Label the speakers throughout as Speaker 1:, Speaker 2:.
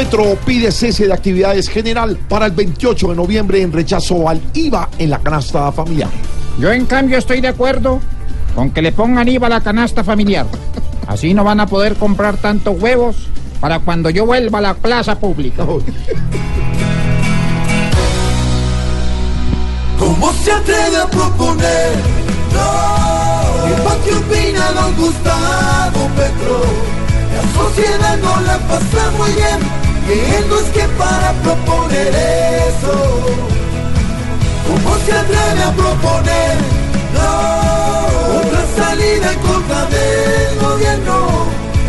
Speaker 1: Petro pide cese de actividades general para el 28 de noviembre en rechazo al IVA en la canasta familiar.
Speaker 2: Yo en cambio estoy de acuerdo con que le pongan IVA a la canasta familiar. Así no van a poder comprar tantos huevos para cuando yo vuelva a la plaza pública.
Speaker 3: ¿Cómo se atreve a proponer? No, ¿y qué opina don Gustavo Petro? La sociedad no la pasa muy bien, y no es que para proponer eso. ¿Cómo se atreve a proponer? No, otra salida en contra del gobierno.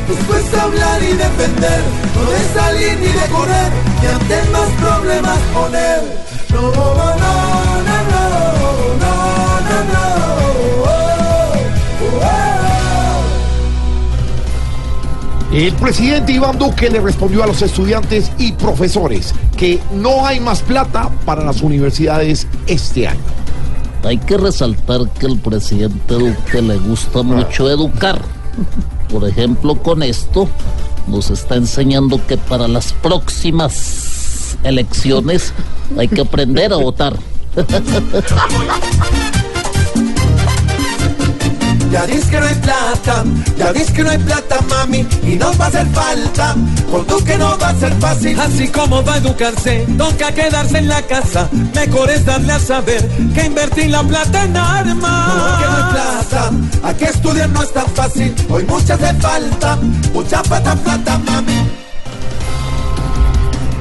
Speaker 3: Después de hablar y defender, no de salir ni de correr, ni ante más problemas
Speaker 1: El presidente Iván Duque le respondió a los estudiantes y profesores que no hay más plata para las universidades este año.
Speaker 4: Hay que resaltar que el presidente Duque le gusta mucho educar. Por ejemplo, con esto nos está enseñando que para las próximas elecciones hay que aprender a votar.
Speaker 3: Ya dices que no hay plata, ya dices que no hay plata, mami, y no va a hacer falta, con tú que no va a ser fácil.
Speaker 5: Así como va a educarse, toca quedarse en la casa. Mejor es darle a saber que invertir la plata en armas.
Speaker 3: Que no hay plata, aquí estudiar no es tan fácil, hoy mucha hace falta, mucha plata, plata, mami.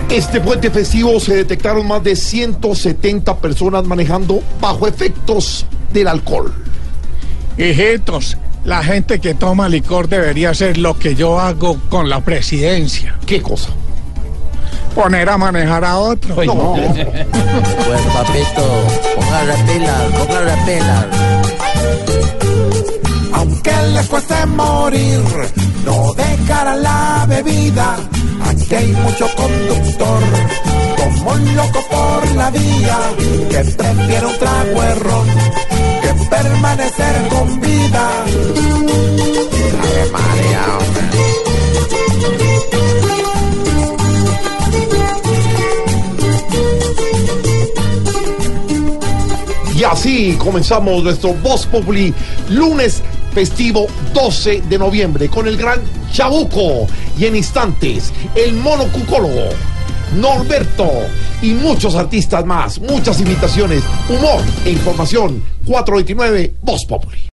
Speaker 1: Este puente festivo se detectaron más de 170 personas manejando bajo efectos del alcohol.
Speaker 6: Hijitos, la gente que toma licor debería hacer lo que yo hago con la presidencia.
Speaker 1: ¿Qué cosa?
Speaker 6: Poner a manejar a otro.
Speaker 1: No.
Speaker 7: Pues papito, ponga la pila, ponga la pila.
Speaker 3: Aunque les cueste morir, no dejarán la bebida. Aquí hay mucho conductor, como un loco por la vía, que prefiere un trago de permanecer con vida.
Speaker 1: Y así comenzamos nuestro Voz Populi lunes festivo 12 de noviembre con el gran Chabuco y en instantes el mono cucólogo, Norberto y muchos artistas más, muchas invitaciones, humor e información. 429 Voz Populi.